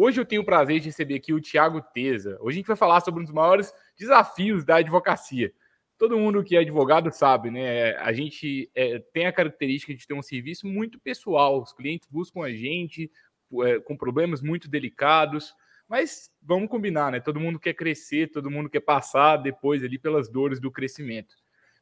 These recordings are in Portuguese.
Hoje eu tenho o prazer de receber aqui o Tiago Teza. Hoje a gente vai falar sobre um dos maiores desafios da advocacia. Todo mundo que é advogado sabe, né? A gente é, tem a característica de ter um serviço muito pessoal. Os clientes buscam a gente é, com problemas muito delicados, mas vamos combinar, né? Todo mundo quer crescer, todo mundo quer passar depois ali pelas dores do crescimento.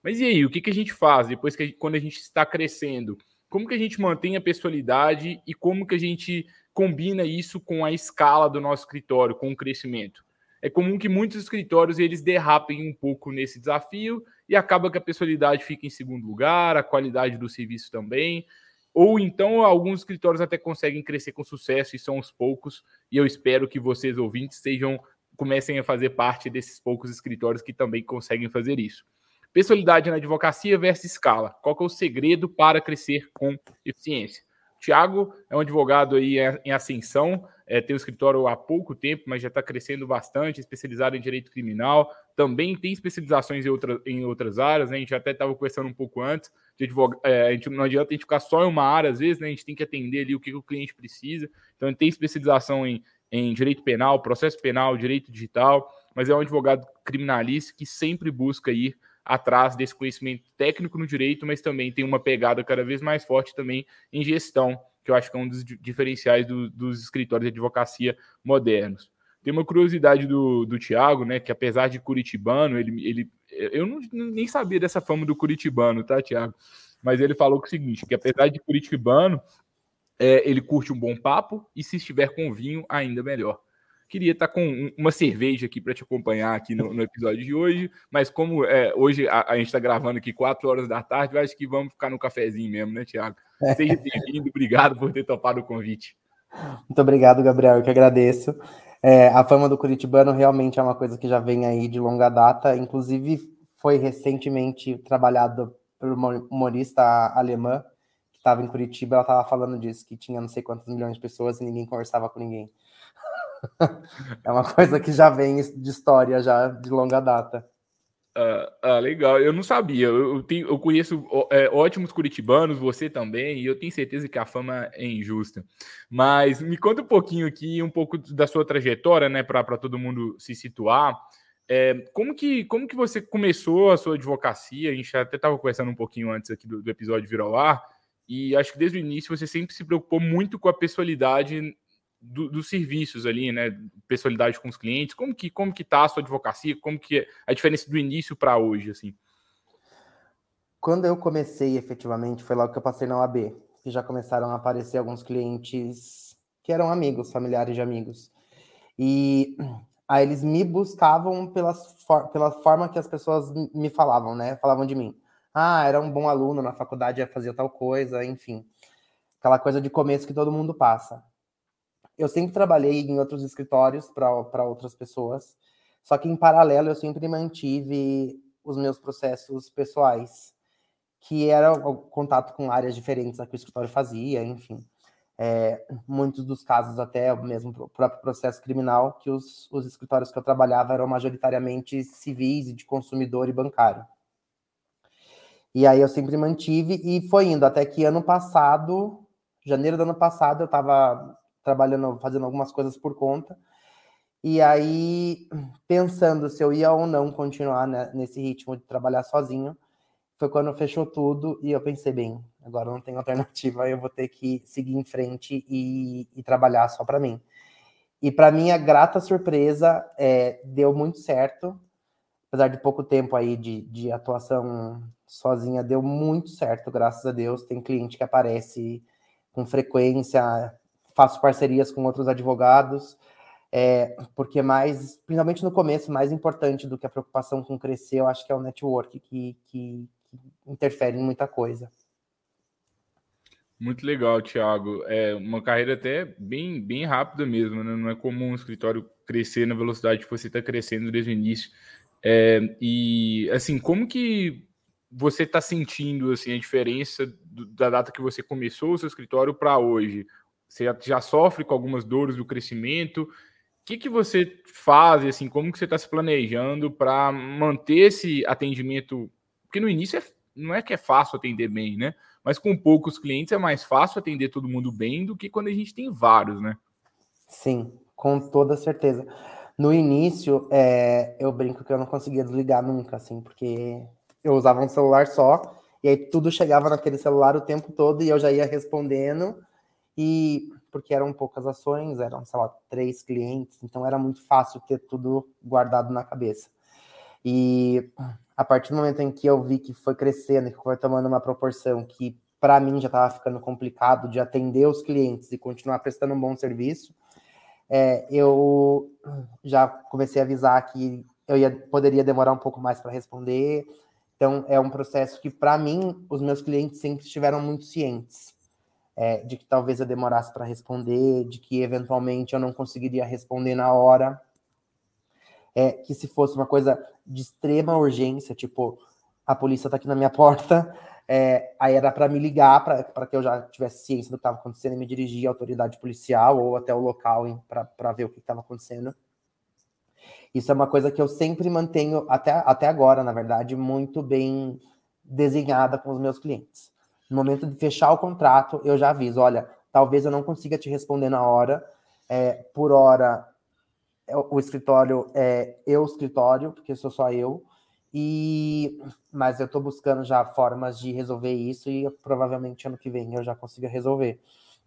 Mas e aí, o que, que a gente faz depois que a gente, quando a gente está crescendo? Como que a gente mantém a pessoalidade e como que a gente combina isso com a escala do nosso escritório, com o crescimento. É comum que muitos escritórios eles derrapem um pouco nesse desafio e acaba que a personalidade fica em segundo lugar, a qualidade do serviço também. Ou então alguns escritórios até conseguem crescer com sucesso e são os poucos. E eu espero que vocês ouvintes sejam comecem a fazer parte desses poucos escritórios que também conseguem fazer isso. Personalidade na advocacia versus escala. Qual é o segredo para crescer com eficiência? Tiago é um advogado aí em ascensão, é, tem o um escritório há pouco tempo, mas já está crescendo bastante, especializado em direito criminal, também tem especializações em, outra, em outras áreas, né? a gente até estava conversando um pouco antes, advog... é, a gente, não adianta a gente ficar só em uma área, às vezes, né? a gente tem que atender ali o que, que o cliente precisa, então ele tem especialização em, em direito penal, processo penal, direito digital, mas é um advogado criminalista que sempre busca ir atrás desse conhecimento técnico no direito, mas também tem uma pegada cada vez mais forte também em gestão, que eu acho que é um dos diferenciais do, dos escritórios de advocacia modernos. Tem uma curiosidade do, do Tiago, né, que apesar de curitibano, ele, ele eu não, nem sabia dessa fama do curitibano, tá, Tiago? Mas ele falou é o seguinte, que apesar de curitibano, é, ele curte um bom papo e se estiver com vinho, ainda melhor. Queria estar com uma cerveja aqui para te acompanhar aqui no, no, episódio de hoje, mas como é, hoje a, a gente está gravando aqui 4 horas da tarde, eu acho que vamos ficar no cafezinho mesmo, né, Tiago? Seja bem-vindo, obrigado por ter topado o convite. Muito obrigado, Gabriel, eu que agradeço. É, a fama do Curitibano realmente é uma coisa que já vem aí de longa data, inclusive foi recentemente trabalhado por uma humorista alemã que estava em Curitiba, ela estava falando disso, que tinha não sei quantos milhões de pessoas e ninguém conversava com ninguém. é uma coisa que já vem de história, já de longa data. Ah, ah legal. Eu não sabia. Eu, tenho, eu conheço é, ótimos curitibanos, você também, e eu tenho certeza que a fama é injusta. Mas me conta um pouquinho aqui, um pouco da sua trajetória, né, para todo mundo se situar. É, como, que, como que você começou a sua advocacia? A gente até estava conversando um pouquinho antes aqui do, do episódio Vir ao Ar, e acho que desde o início você sempre se preocupou muito com a pessoalidade do, dos serviços ali, né? Pessoalidade com os clientes. Como que como que tá a sua advocacia? Como que é a diferença do início para hoje, assim? Quando eu comecei, efetivamente, foi logo que eu passei na OAB, que já começaram a aparecer alguns clientes que eram amigos, familiares de amigos. E aí eles me buscavam pelas for pela forma que as pessoas me falavam, né? Falavam de mim. Ah, era um bom aluno na faculdade, fazia tal coisa, enfim. Aquela coisa de começo que todo mundo passa eu sempre trabalhei em outros escritórios para outras pessoas, só que em paralelo eu sempre mantive os meus processos pessoais, que era o contato com áreas diferentes que o escritório fazia, enfim. É, muitos dos casos, até mesmo o próprio processo criminal, que os, os escritórios que eu trabalhava eram majoritariamente civis e de consumidor e bancário. E aí eu sempre mantive e foi indo até que ano passado, janeiro do ano passado, eu estava trabalhando, fazendo algumas coisas por conta. E aí, pensando se eu ia ou não continuar né, nesse ritmo de trabalhar sozinho, foi quando fechou tudo e eu pensei, bem, agora não tem alternativa, eu vou ter que seguir em frente e, e trabalhar só para mim. E para minha grata surpresa, é, deu muito certo, apesar de pouco tempo aí de, de atuação sozinha, deu muito certo, graças a Deus. Tem cliente que aparece com frequência, faço parcerias com outros advogados, é, porque mais, principalmente no começo, mais importante do que a preocupação com crescer, eu acho que é o network que, que, que interfere em muita coisa. Muito legal, Thiago. É uma carreira até bem, bem rápida mesmo, né? Não é comum um escritório crescer na velocidade que você está crescendo desde o início. É, e assim, como que você está sentindo assim a diferença do, da data que você começou o seu escritório para hoje? Você já, já, sofre com algumas dores do crescimento? O que, que você faz, assim, como que você está se planejando para manter esse atendimento? Porque no início é, não é que é fácil atender bem, né? Mas com poucos clientes é mais fácil atender todo mundo bem do que quando a gente tem vários, né? Sim, com toda certeza. No início, é, eu brinco que eu não conseguia desligar nunca, assim, porque eu usava um celular só, e aí tudo chegava naquele celular o tempo todo e eu já ia respondendo, e porque eram poucas ações, eram, sei lá, três clientes, então era muito fácil ter tudo guardado na cabeça. E a partir do momento em que eu vi que foi crescendo, que foi tomando uma proporção que para mim já estava ficando complicado de atender os clientes e continuar prestando um bom serviço, é, eu já comecei a avisar que eu ia, poderia demorar um pouco mais para responder. Então, é um processo que, para mim, os meus clientes sempre estiveram muito cientes é, de que talvez eu demorasse para responder, de que eventualmente eu não conseguiria responder na hora é, que se fosse uma coisa de extrema urgência, tipo, a polícia tá aqui na minha porta, é, aí era para me ligar para que eu já tivesse ciência do que estava acontecendo e me dirigir à autoridade policial ou até o local para ver o que estava acontecendo. Isso é uma coisa que eu sempre mantenho, até, até agora, na verdade, muito bem desenhada com os meus clientes. No momento de fechar o contrato, eu já aviso: olha, talvez eu não consiga te responder na hora, é, por hora é, o escritório é eu escritório, porque sou só eu, e mas eu estou buscando já formas de resolver isso e provavelmente ano que vem eu já consiga resolver.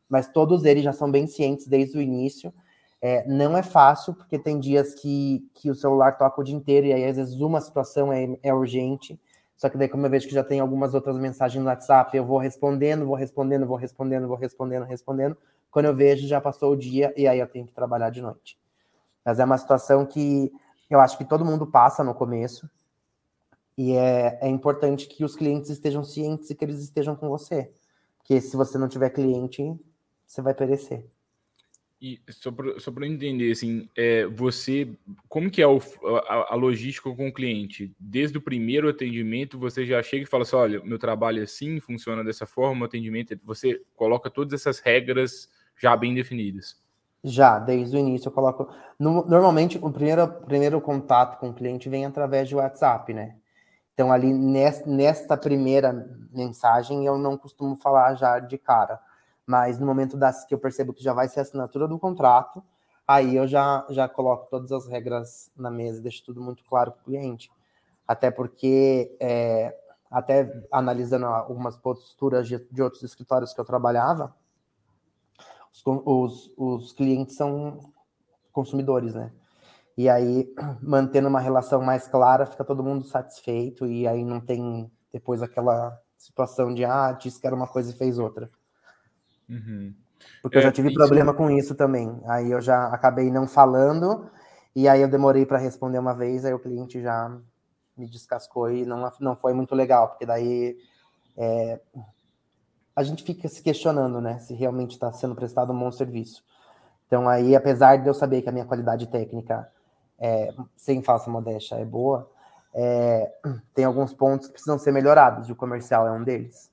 Mas todos eles já são bem cientes desde o início. É, não é fácil, porque tem dias que, que o celular toca o dia inteiro e aí às vezes uma situação é, é urgente. Só que daí, como eu vejo que já tem algumas outras mensagens no WhatsApp, eu vou respondendo, vou respondendo, vou respondendo, vou respondendo, respondendo. Quando eu vejo, já passou o dia e aí eu tenho que trabalhar de noite. Mas é uma situação que eu acho que todo mundo passa no começo. E é, é importante que os clientes estejam cientes e que eles estejam com você. Porque se você não tiver cliente, você vai perecer. E só para entender, assim, é, você, como que é o, a, a, logística com o cliente? Desde o primeiro atendimento, você já chega e fala assim, olha, meu trabalho é assim, funciona dessa forma, o atendimento, você coloca todas essas regras já bem definidas. Já, desde o início eu coloco. No, normalmente, o primeiro, primeiro contato com o cliente vem através de WhatsApp, né? Então, ali nesta primeira mensagem, eu não costumo falar já de cara. Mas no momento das, que eu percebo que já vai ser a assinatura do contrato, aí eu já, já coloco todas as regras na mesa, deixo tudo muito claro para o cliente. Até porque, é, até analisando algumas posturas de, de outros escritórios que eu trabalhava, os, os clientes são consumidores, né? E aí, mantendo uma relação mais clara, fica todo mundo satisfeito e aí não tem depois aquela situação de, ah, disse que era uma coisa e fez outra. Uhum. Porque é, eu já tive problema com isso também. Aí eu já acabei não falando e aí eu demorei para responder uma vez, aí o cliente já me descascou e não, não foi muito legal, porque daí é, a gente fica se questionando, né, se realmente está sendo prestado um bom serviço. Então, aí, apesar de eu saber que a minha qualidade técnica, é, sem falsa modéstia, é boa, é, tem alguns pontos que precisam ser melhorados, e o comercial é um deles.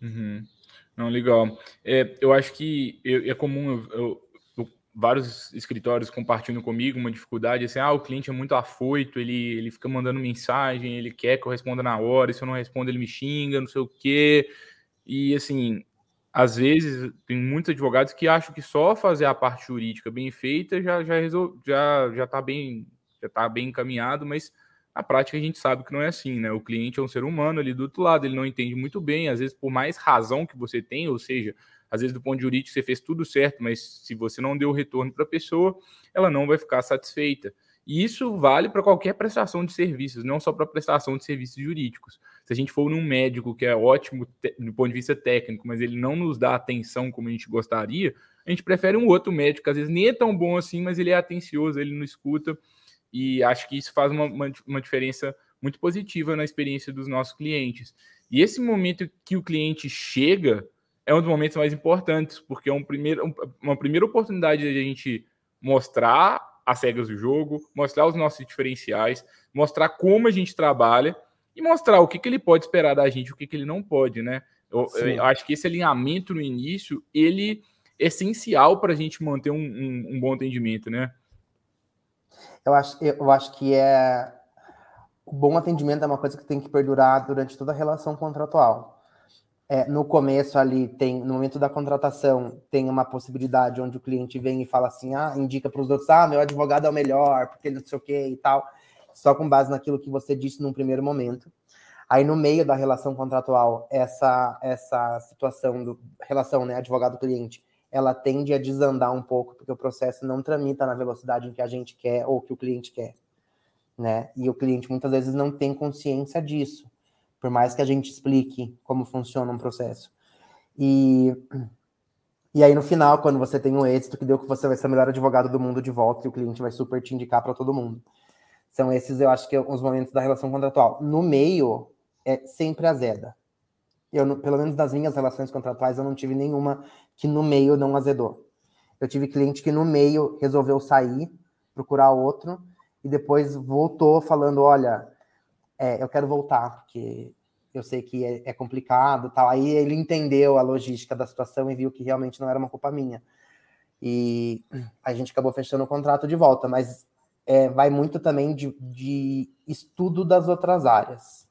Uhum. Não, legal. É, eu acho que eu, é comum eu, eu, vários escritórios compartilhando comigo uma dificuldade, assim, ah, o cliente é muito afoito, ele, ele fica mandando mensagem, ele quer que eu responda na hora, e se eu não respondo ele me xinga, não sei o quê. E assim, às vezes tem muitos advogados que acham que só fazer a parte jurídica bem feita já já já já está bem já tá bem encaminhado, mas na prática a gente sabe que não é assim, né? O cliente é um ser humano ali do outro lado, ele não entende muito bem, às vezes por mais razão que você tem, ou seja, às vezes do ponto jurídico você fez tudo certo, mas se você não deu retorno para a pessoa, ela não vai ficar satisfeita. E isso vale para qualquer prestação de serviços, não só para prestação de serviços jurídicos. Se a gente for num médico que é ótimo do ponto de vista técnico, mas ele não nos dá atenção como a gente gostaria, a gente prefere um outro médico, às vezes nem é tão bom assim, mas ele é atencioso, ele não escuta. E acho que isso faz uma, uma, uma diferença muito positiva na experiência dos nossos clientes. E esse momento que o cliente chega, é um dos momentos mais importantes, porque é um primeiro, uma primeira oportunidade de a gente mostrar as regras do jogo, mostrar os nossos diferenciais, mostrar como a gente trabalha e mostrar o que, que ele pode esperar da gente, o que, que ele não pode, né? Eu, eu acho que esse alinhamento no início, ele é essencial para a gente manter um, um, um, bom atendimento, né? Eu acho, eu acho que é o bom atendimento é uma coisa que tem que perdurar durante toda a relação contratual é, no começo ali tem, no momento da contratação, tem uma possibilidade onde o cliente vem e fala assim, ah, indica para os outros, ah, meu advogado é o melhor, porque ele não sei o que e tal, só com base naquilo que você disse num primeiro momento. Aí no meio da relação contratual, essa essa situação do relação, né, advogado-cliente, ela tende a desandar um pouco, porque o processo não tramita na velocidade em que a gente quer ou que o cliente quer, né? E o cliente muitas vezes não tem consciência disso por mais que a gente explique como funciona um processo. E, e aí, no final, quando você tem um êxito que deu que você vai ser o melhor advogado do mundo de volta e o cliente vai super te indicar para todo mundo. São esses, eu acho que, os momentos da relação contratual. No meio, é sempre azeda. Eu, pelo menos nas minhas relações contratuais, eu não tive nenhuma que no meio não azedou. Eu tive cliente que no meio resolveu sair, procurar outro, e depois voltou falando: olha, é, eu quero voltar, porque eu sei que é, é, complicado tal. Aí ele entendeu a logística da situação e viu que realmente não era uma culpa minha. E a gente acabou fechando o contrato de volta, mas é, vai muito também de, de estudo das outras áreas.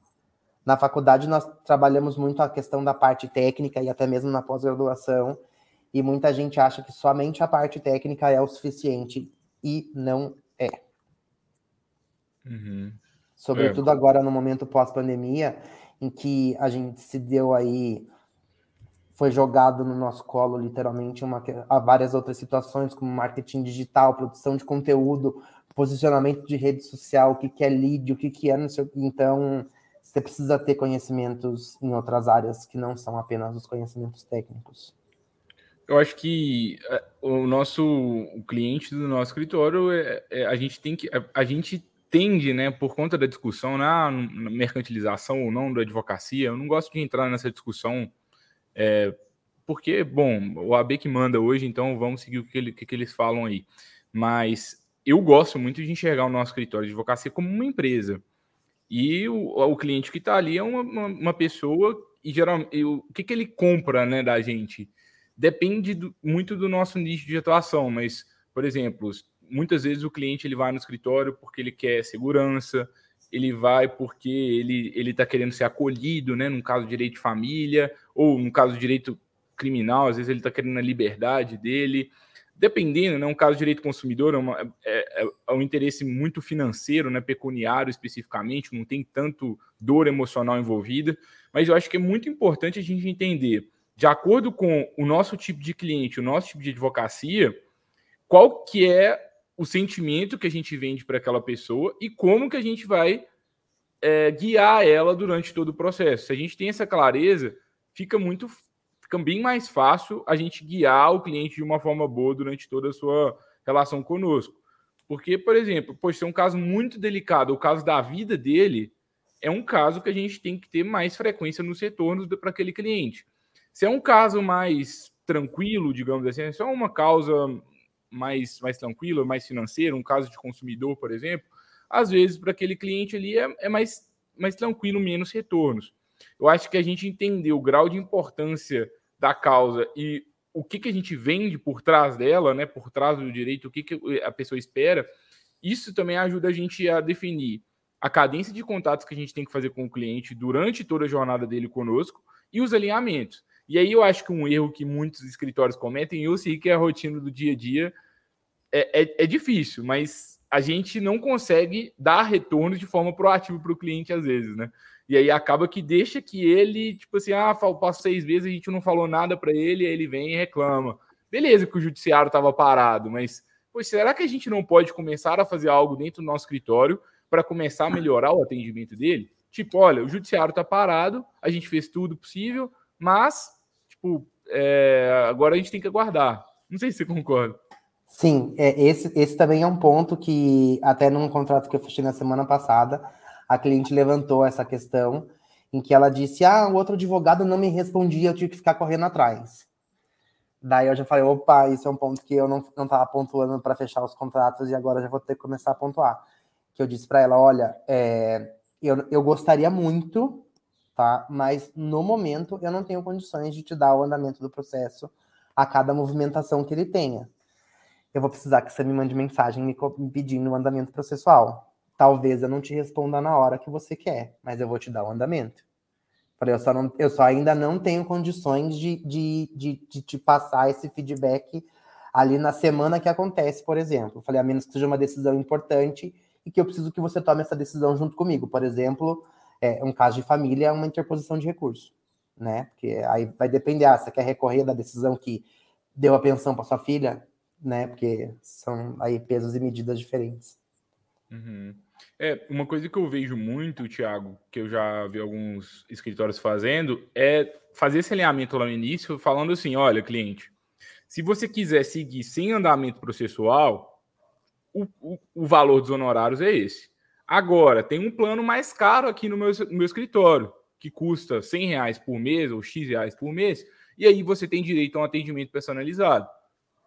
Na faculdade, nós trabalhamos muito a questão da parte técnica e até mesmo na pós-graduação, e muita gente acha que somente a parte técnica é o suficiente, e não é. Uhum sobretudo é. agora no momento pós-pandemia, em que a gente se deu aí, foi jogado no nosso colo, literalmente, uma, a várias outras situações, como marketing digital, produção de conteúdo, posicionamento de rede social, o que, que é lead, o que, que é, não sei, então você precisa ter conhecimentos em outras áreas que não são apenas os conhecimentos técnicos. Eu acho que é, o nosso o cliente do nosso escritório, é, é, a gente tem que a, a gente tende, né, por conta da discussão na, mercantilização ou não da advocacia, eu não gosto de entrar nessa discussão, é, porque, bom, o AB que manda hoje, então vamos seguir o que, ele, que eles falam aí. Mas eu gosto muito de enxergar o nosso escritório de advocacia como uma empresa. E o, o cliente que está ali é uma, uma, uma, pessoa, e geralmente o que, que ele compra né, da gente? Depende do, muito do nosso nicho de atuação, mas, por exemplo, muitas vezes o cliente ele vai no escritório porque ele quer segurança, ele vai porque ele ele está querendo ser acolhido, né? Num caso de direito de família ou no caso de direito criminal, às vezes ele está querendo a liberdade dele. Dependendo, né? Um caso de direito consumidor é, uma, é, é, é um interesse muito financeiro, né? Pecuniário especificamente, não tem tanto dor emocional envolvida. Mas eu acho que é muito importante a gente entender, de acordo com o nosso tipo de cliente, o nosso tipo de advocacia, qual que é o sentimento que a gente vende para aquela pessoa e como que a gente vai é, guiar ela durante todo o processo. Se a gente tem essa clareza, fica muito, fica bem mais fácil a gente guiar o cliente de uma forma boa durante toda a sua relação conosco. Porque, por exemplo, pode ser um caso muito delicado, o caso da vida dele é um caso que a gente tem que ter mais frequência nos retornos para aquele cliente. Se é um caso mais tranquilo, digamos assim, é só uma causa mais, mais tranquilo, mais financeiro, um caso de consumidor, por exemplo, às vezes para aquele cliente ali é, é mais, mais tranquilo, menos retornos. Eu acho que a gente entender o grau de importância da causa e o que, que a gente vende por trás dela, né, por trás do direito, o que, que a pessoa espera, isso também ajuda a gente a definir a cadência de contatos que a gente tem que fazer com o cliente durante toda a jornada dele conosco e os alinhamentos. E aí eu acho que um erro que muitos escritórios cometem, eu sei que é a rotina do dia a dia, é, é, é difícil, mas a gente não consegue dar retorno de forma proativa para o cliente às vezes, né? E aí acaba que deixa que ele, tipo assim, ah, passou seis vezes, a gente não falou nada para ele, aí ele vem e reclama. Beleza que o judiciário estava parado, mas pois, será que a gente não pode começar a fazer algo dentro do nosso escritório para começar a melhorar o atendimento dele? Tipo, olha, o judiciário está parado, a gente fez tudo possível, mas tipo, é, agora a gente tem que aguardar. Não sei se você concorda. Sim, é, esse, esse também é um ponto que, até num contrato que eu fechei na semana passada, a cliente levantou essa questão em que ela disse: Ah, o outro advogado não me respondia, eu tive que ficar correndo atrás. Daí eu já falei: opa, isso é um ponto que eu não estava pontuando para fechar os contratos e agora já vou ter que começar a pontuar. Que eu disse para ela: olha, é, eu, eu gostaria muito, tá? Mas no momento eu não tenho condições de te dar o andamento do processo a cada movimentação que ele tenha. Eu vou precisar que você me mande mensagem me pedindo o andamento processual. Talvez eu não te responda na hora que você quer, mas eu vou te dar o andamento. Falei, eu só, não, eu só ainda não tenho condições de, de, de, de te passar esse feedback ali na semana que acontece, por exemplo. Falei, a menos que seja uma decisão importante e que eu preciso que você tome essa decisão junto comigo. Por exemplo, é, um caso de família é uma interposição de recurso, né? Porque aí vai depender, ah, você quer recorrer da decisão que deu a pensão para sua filha, né? Porque são aí pesos e medidas diferentes. Uhum. É, uma coisa que eu vejo muito, Thiago, que eu já vi alguns escritórios fazendo, é fazer esse alinhamento lá no início, falando assim: olha, cliente, se você quiser seguir sem andamento processual, o, o, o valor dos honorários é esse. Agora, tem um plano mais caro aqui no meu, no meu escritório, que custa 100 reais por mês ou X reais por mês, e aí você tem direito a um atendimento personalizado.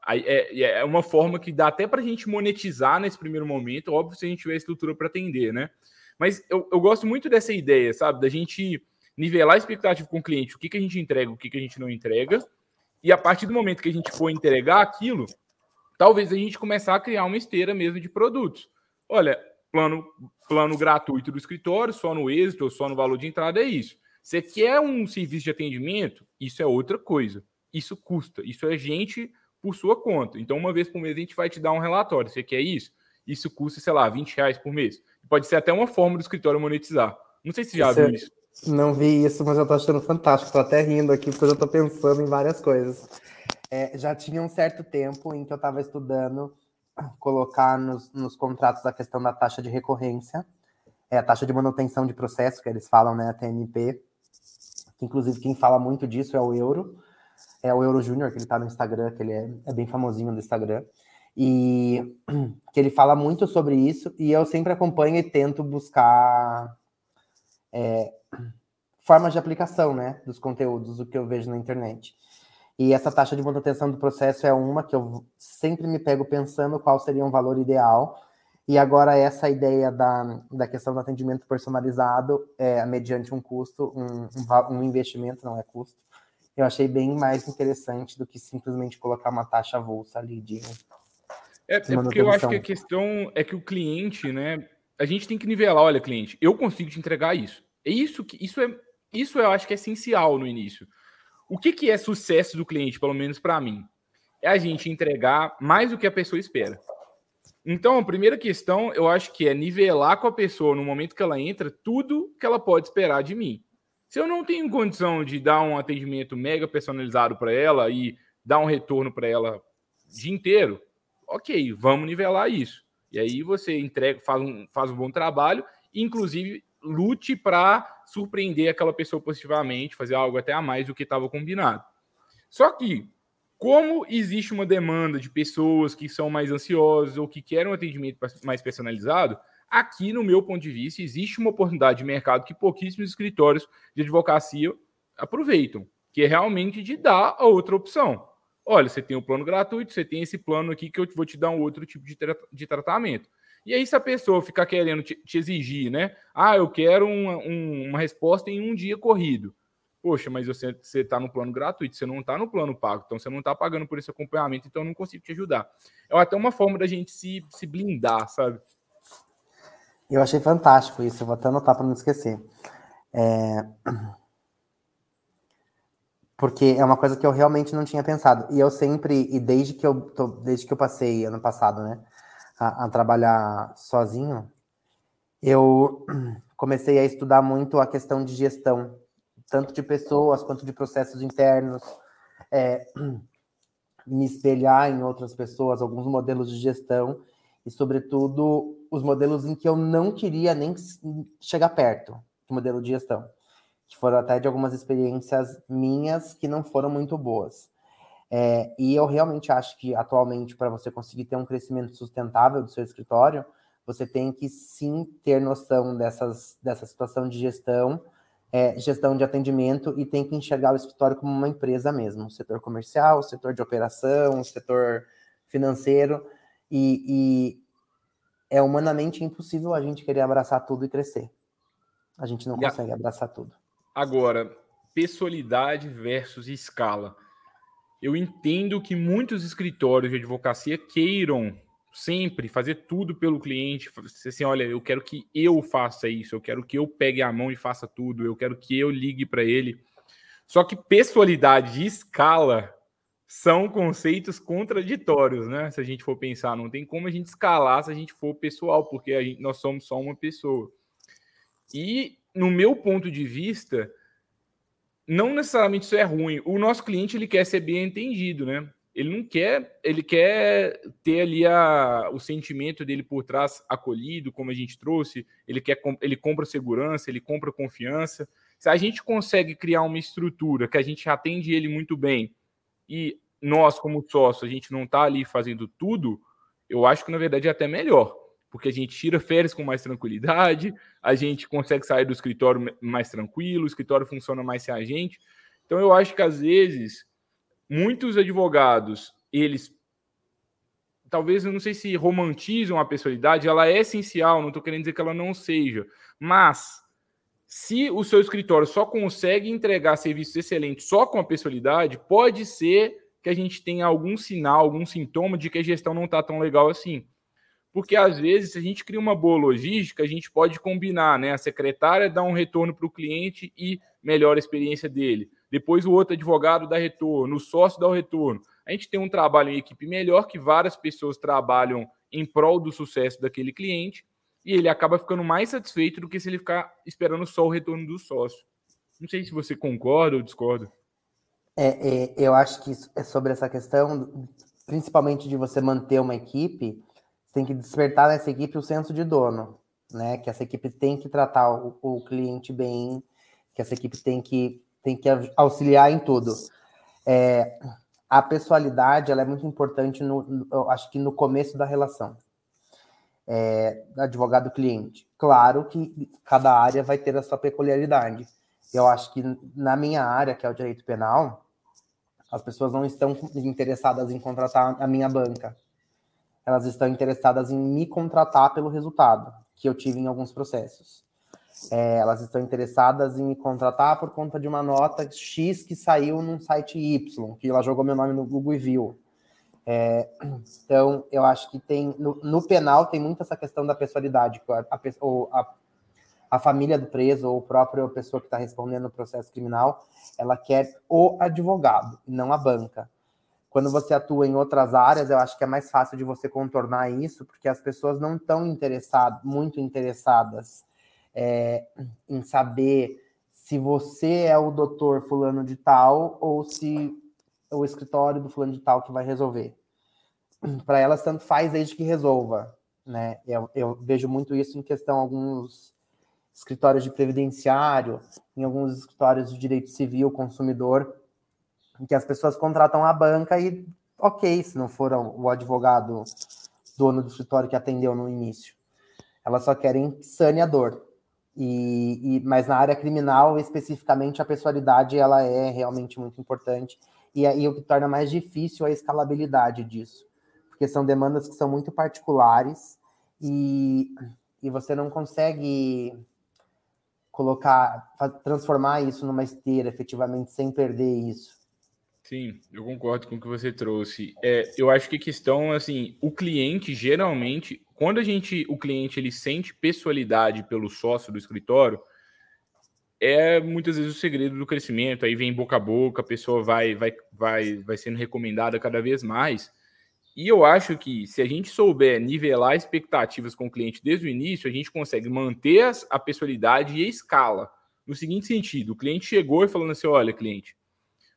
É, é uma forma que dá até para a gente monetizar nesse primeiro momento, óbvio, se a gente tiver estrutura para atender, né? Mas eu, eu gosto muito dessa ideia, sabe? Da gente nivelar a expectativa com o cliente, o que, que a gente entrega, o que, que a gente não entrega, e a partir do momento que a gente for entregar aquilo, talvez a gente começar a criar uma esteira mesmo de produtos. Olha, plano, plano gratuito do escritório, só no êxito ou só no valor de entrada é isso. Você quer um serviço de atendimento? Isso é outra coisa. Isso custa. Isso é gente por sua conta. Então, uma vez por mês, a gente vai te dar um relatório. Você quer isso? Isso custa, sei lá, 20 reais por mês. Pode ser até uma forma do escritório monetizar. Não sei se já viu isso. Não vi isso, mas eu tô achando fantástico. Tô até rindo aqui, porque eu já tô pensando em várias coisas. É, já tinha um certo tempo em que eu estava estudando colocar nos, nos, contratos a questão da taxa de recorrência, é a taxa de manutenção de processo, que eles falam, né, a TMP. Inclusive, quem fala muito disso é o euro é o Euro Júnior, que ele tá no Instagram, que ele é, é, bem famosinho no Instagram, e que ele fala muito sobre isso, e eu sempre acompanho e tento buscar é, formas de aplicação, né, dos conteúdos, do que eu vejo na internet. E essa taxa de manutenção do processo é uma que eu sempre me pego pensando qual seria um valor ideal, e agora essa ideia da, da questão do atendimento personalizado, é, mediante um custo, um, um, um investimento, não é custo, eu achei bem mais interessante do que simplesmente colocar uma taxa avulsa ali de. É, é porque eu acho que a questão é que o cliente, né? A gente tem que nivelar, olha, cliente, eu consigo te entregar isso. É isso que isso é isso eu acho que é essencial no início. O que, que é sucesso do cliente, pelo menos para mim? É a gente entregar mais do que a pessoa espera. Então, a primeira questão, eu acho que é nivelar com a pessoa no momento que ela entra tudo que ela pode esperar de mim. Se eu não tenho condição de dar um atendimento mega personalizado para ela e dar um retorno para ela o dia inteiro, ok, vamos nivelar isso. E aí você entrega, faz um, faz um bom trabalho, inclusive lute para surpreender aquela pessoa positivamente, fazer algo até a mais do que estava combinado. Só que, como existe uma demanda de pessoas que são mais ansiosas ou que querem um atendimento mais personalizado, Aqui, no meu ponto de vista, existe uma oportunidade de mercado que pouquíssimos escritórios de advocacia aproveitam, que é realmente de dar a outra opção. Olha, você tem o um plano gratuito, você tem esse plano aqui que eu vou te dar um outro tipo de, tra de tratamento. E aí, se a pessoa ficar querendo te, te exigir, né? Ah, eu quero uma, um, uma resposta em um dia corrido. Poxa, mas você está no plano gratuito, você não está no plano pago, então você não está pagando por esse acompanhamento, então eu não consigo te ajudar. É até uma forma da gente se, se blindar, sabe? Eu achei fantástico isso, vou até anotar para não esquecer. É... Porque é uma coisa que eu realmente não tinha pensado. E eu sempre, e desde que eu, tô, desde que eu passei ano passado, né, a, a trabalhar sozinho, eu comecei a estudar muito a questão de gestão, tanto de pessoas quanto de processos internos, é, me espelhar em outras pessoas, alguns modelos de gestão, e, sobretudo, os modelos em que eu não queria nem chegar perto do modelo de gestão, que foram até de algumas experiências minhas que não foram muito boas. É, e eu realmente acho que, atualmente, para você conseguir ter um crescimento sustentável do seu escritório, você tem que sim ter noção dessas, dessa situação de gestão, é, gestão de atendimento e tem que enxergar o escritório como uma empresa mesmo, setor comercial, setor de operação, setor financeiro, e, e é humanamente impossível a gente querer abraçar tudo e crescer. A gente não consegue abraçar tudo. Agora, pessoalidade versus escala. Eu entendo que muitos escritórios de advocacia queiram sempre fazer tudo pelo cliente, assim, olha, eu quero que eu faça isso, eu quero que eu pegue a mão e faça tudo, eu quero que eu ligue para ele. Só que pessoalidade e escala são conceitos contraditórios, né? Se a gente for pensar, não tem como a gente escalar se a gente for pessoal, porque gente, nós somos só uma pessoa. E no meu ponto de vista, não necessariamente isso é ruim. O nosso cliente ele quer ser bem entendido, né? Ele não quer, ele quer ter ali a, o sentimento dele por trás acolhido, como a gente trouxe. Ele quer, ele compra segurança, ele compra confiança. Se a gente consegue criar uma estrutura que a gente atende ele muito bem e nós, como sócio, a gente não está ali fazendo tudo, eu acho que na verdade é até melhor, porque a gente tira férias com mais tranquilidade, a gente consegue sair do escritório mais tranquilo, o escritório funciona mais sem a gente. Então eu acho que às vezes muitos advogados, eles talvez eu não sei se romantizam a personalidade, ela é essencial, não estou querendo dizer que ela não seja, mas se o seu escritório só consegue entregar serviços excelentes só com a personalidade, pode ser que a gente tenha algum sinal, algum sintoma de que a gestão não está tão legal assim. Porque às vezes, se a gente cria uma boa logística, a gente pode combinar, né? A secretária dá um retorno para o cliente e melhora a experiência dele depois o outro advogado dá retorno, o sócio dá o retorno. A gente tem um trabalho em equipe melhor, que várias pessoas trabalham em prol do sucesso daquele cliente, e ele acaba ficando mais satisfeito do que se ele ficar esperando só o retorno do sócio. Não sei se você concorda ou discorda. É, é, eu acho que é sobre essa questão, principalmente de você manter uma equipe, tem que despertar nessa equipe o senso de dono, né? Que essa equipe tem que tratar o, o cliente bem, que essa equipe tem que tem que auxiliar em tudo. É, a pessoalidade ela é muito importante, no, no, acho que no começo da relação. É, advogado-cliente. Claro que cada área vai ter a sua peculiaridade. Eu acho que na minha área, que é o direito penal, as pessoas não estão interessadas em contratar a minha banca. Elas estão interessadas em me contratar pelo resultado que eu tive em alguns processos. É, elas estão interessadas em me contratar por conta de uma nota X que saiu num site Y, que ela jogou meu nome no Google e viu. É, então, eu acho que tem no, no, penal tem muito essa questão da pessoalidade, a, a, a, a família do preso ou a própria pessoa que está respondendo o processo criminal, ela quer o advogado, não a banca. Quando você atua em outras áreas, eu acho que é mais fácil de você contornar isso, porque as pessoas não estão interessadas, muito interessadas é, em saber se você é o doutor fulano de tal ou se é o escritório do fulano de tal que vai resolver. Para elas, tanto faz desde que resolva. Né? Eu, eu vejo muito isso em questão alguns escritórios de previdenciário, em alguns escritórios de direito civil, consumidor, em que as pessoas contratam a banca e, ok, se não for o advogado dono do escritório que atendeu no início. Elas só querem saneador. E, e, mas na área criminal, especificamente, a pessoalidade ela é realmente muito importante. E aí o que torna mais difícil a escalabilidade disso. Porque são demandas que são muito particulares e, e você não consegue colocar, transformar isso numa esteira efetivamente sem perder isso. Sim, eu concordo com o que você trouxe. É, eu acho que a questão, assim, o cliente geralmente, quando a gente, o cliente, ele sente pessoalidade pelo sócio do escritório, é muitas vezes o segredo do crescimento. Aí vem boca a boca, a pessoa vai, vai, vai, vai sendo recomendada cada vez mais. E eu acho que se a gente souber nivelar expectativas com o cliente desde o início, a gente consegue manter a pessoalidade e a escala. No seguinte sentido, o cliente chegou e falando assim: olha, cliente,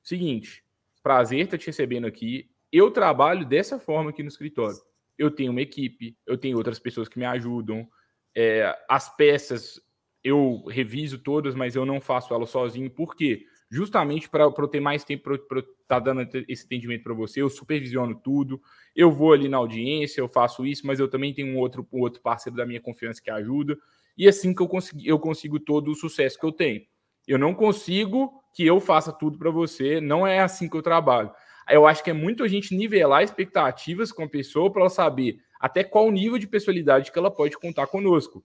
seguinte, prazer estar te recebendo aqui. Eu trabalho dessa forma aqui no escritório. Eu tenho uma equipe, eu tenho outras pessoas que me ajudam. É, as peças eu reviso todas, mas eu não faço elas sozinho. Por quê? Justamente para eu ter mais tempo para estar tá dando esse atendimento para você, eu supervisiono tudo. Eu vou ali na audiência, eu faço isso, mas eu também tenho um outro, um outro parceiro da minha confiança que ajuda. E assim que eu consigo, eu consigo todo o sucesso que eu tenho. Eu não consigo que eu faça tudo para você, não é assim que eu trabalho. Eu acho que é muito a gente nivelar expectativas com a pessoa para ela saber até qual nível de pessoalidade que ela pode contar conosco.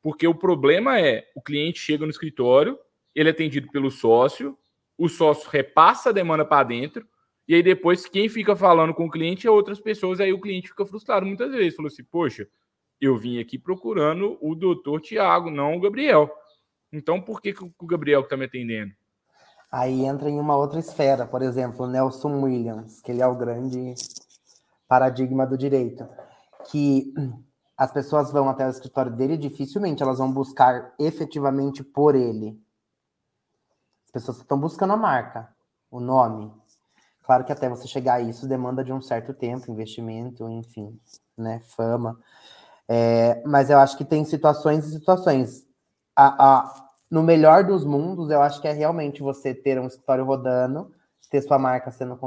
Porque o problema é, o cliente chega no escritório, ele é atendido pelo sócio, o sócio repassa a demanda para dentro, e aí depois quem fica falando com o cliente é outras pessoas, aí o cliente fica frustrado muitas vezes. Falou assim, poxa, eu vim aqui procurando o doutor Tiago, não o Gabriel. Então por que, que o Gabriel está me atendendo? Aí entra em uma outra esfera, por exemplo, Nelson Williams, que ele é o grande paradigma do direito, que as pessoas vão até o escritório dele, dificilmente elas vão buscar efetivamente por ele. As pessoas estão buscando a marca, o nome. Claro que até você chegar a isso demanda de um certo tempo, investimento, enfim, né, fama. É, mas eu acho que tem situações e situações. A, a, no melhor dos mundos, eu acho que é realmente você ter um escritório rodando, ter sua marca sendo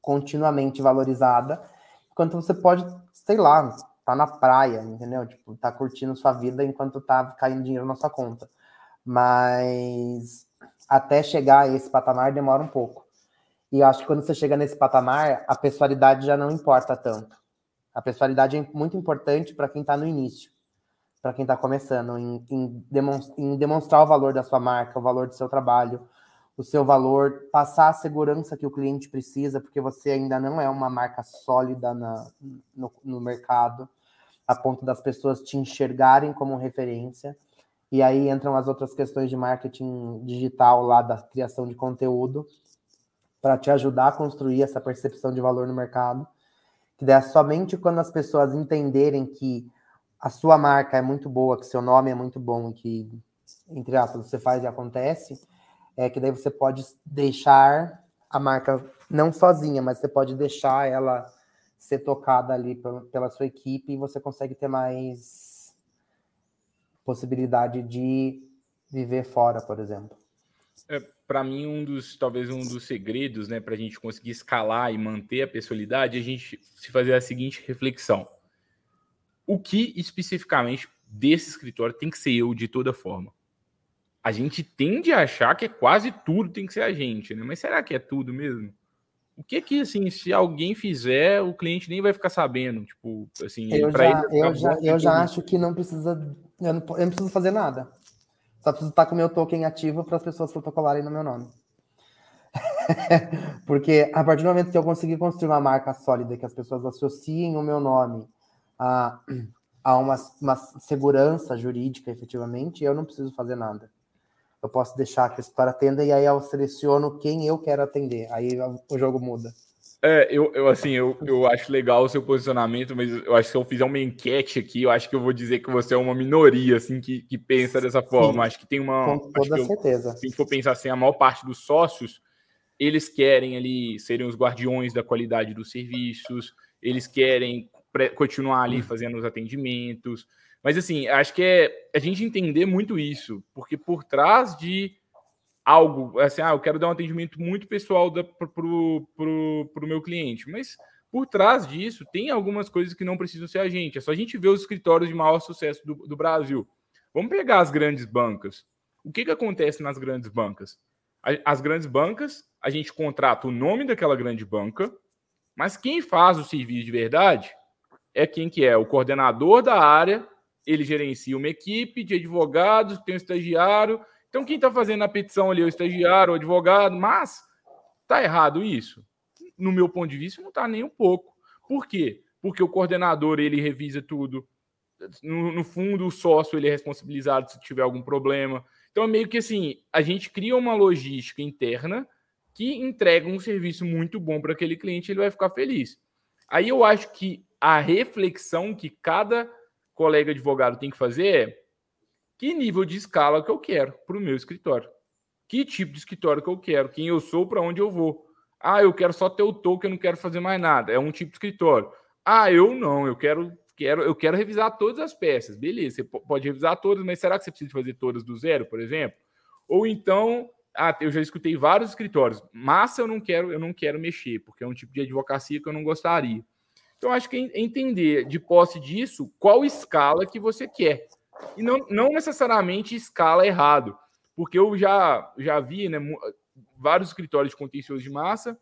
continuamente valorizada, enquanto você pode, sei lá, tá na praia, entendeu? Tipo, tá curtindo sua vida enquanto tá caindo dinheiro na sua conta. Mas até chegar a esse patamar demora um pouco. E eu acho que quando você chega nesse patamar, a pessoalidade já não importa tanto. A pessoalidade é muito importante para quem está no início, para quem está começando, em, em, em, demonstrar o valor da sua marca, o valor do seu trabalho, o seu valor, passar a segurança que o cliente precisa, porque você ainda não é uma marca sólida na, no, no mercado a ponto das pessoas te enxergarem como referência. E aí entram as outras questões de marketing digital lá da criação de conteúdo para te ajudar a construir essa percepção de valor no mercado. Que daí é somente quando as pessoas entenderem que a sua marca é muito boa, que seu nome é muito bom, que entre aspas você faz e acontece, é que daí você pode deixar a marca não sozinha, mas você pode deixar ela ser tocada ali pela sua equipe e você consegue ter mais possibilidade de viver fora, por exemplo. É, para mim, um dos, talvez um dos segredos, né, para a gente conseguir escalar e manter a personalidade, é a gente se fazer a seguinte reflexão: o que especificamente desse escritório tem que ser eu de toda forma? A gente tende a achar que é quase tudo tem que ser a gente, né? Mas será que é tudo mesmo? o que que, assim, se alguém fizer, o cliente nem vai ficar sabendo, tipo, assim, eu já, ele, eu já, eu já acho que não precisa, eu não, eu não preciso fazer nada. Só preciso estar com o meu token ativo para as pessoas protocolarem no meu nome. Porque a partir do momento que eu conseguir construir uma marca sólida, que as pessoas associem o meu nome a, a uma, uma segurança jurídica, efetivamente, eu não preciso fazer nada eu posso deixar que a história atenda e aí eu seleciono quem eu quero atender. Aí o jogo muda. É, eu, eu assim, eu, eu acho legal o seu posicionamento, mas eu acho que se eu fizer uma enquete aqui, eu acho que eu vou dizer que você é uma minoria, assim, que, que pensa dessa forma. Sim, acho que tem uma. Com toda certeza. Se a gente for pensar assim, a maior parte dos sócios, eles querem ali serem os guardiões da qualidade dos serviços, eles querem continuar ali hum. fazendo os atendimentos. Mas assim, acho que é a gente entender muito isso, porque por trás de algo, assim, ah, eu quero dar um atendimento muito pessoal para o pro, pro meu cliente, mas por trás disso tem algumas coisas que não precisam ser a gente. É só a gente ver os escritórios de maior sucesso do, do Brasil. Vamos pegar as grandes bancas. O que, que acontece nas grandes bancas? As grandes bancas, a gente contrata o nome daquela grande banca, mas quem faz o serviço de verdade é quem que é o coordenador da área ele gerencia uma equipe de advogados, tem um estagiário. Então, quem está fazendo a petição ali é o estagiário, o advogado, mas está errado isso? No meu ponto de vista, não está nem um pouco. Por quê? Porque o coordenador ele revisa tudo. No, no, fundo, o sócio ele é responsabilizado se tiver algum problema. Então, é meio que assim, a gente cria uma logística interna que entrega um serviço muito bom para aquele cliente, ele vai ficar feliz. Aí eu acho que a reflexão que cada colega advogado tem que fazer é que nível de escala que eu quero para o meu escritório. Que tipo de escritório que eu quero, quem eu sou, para onde eu vou. Ah, eu quero só ter o token, eu não quero fazer mais nada. É um tipo de escritório. Ah, eu não, eu quero, quero, eu quero revisar todas as peças. Beleza, você pode revisar todas, mas será que você precisa fazer todas do zero, por exemplo? Ou então, ah, eu já escutei vários escritórios. Massa eu não quero, eu não quero mexer, porque é um tipo de advocacia que eu não gostaria. Então, acho que é entender de posse disso qual escala que você quer. E não, não necessariamente escala errado. porque eu já, já vi né, vários escritórios de contencioso de massa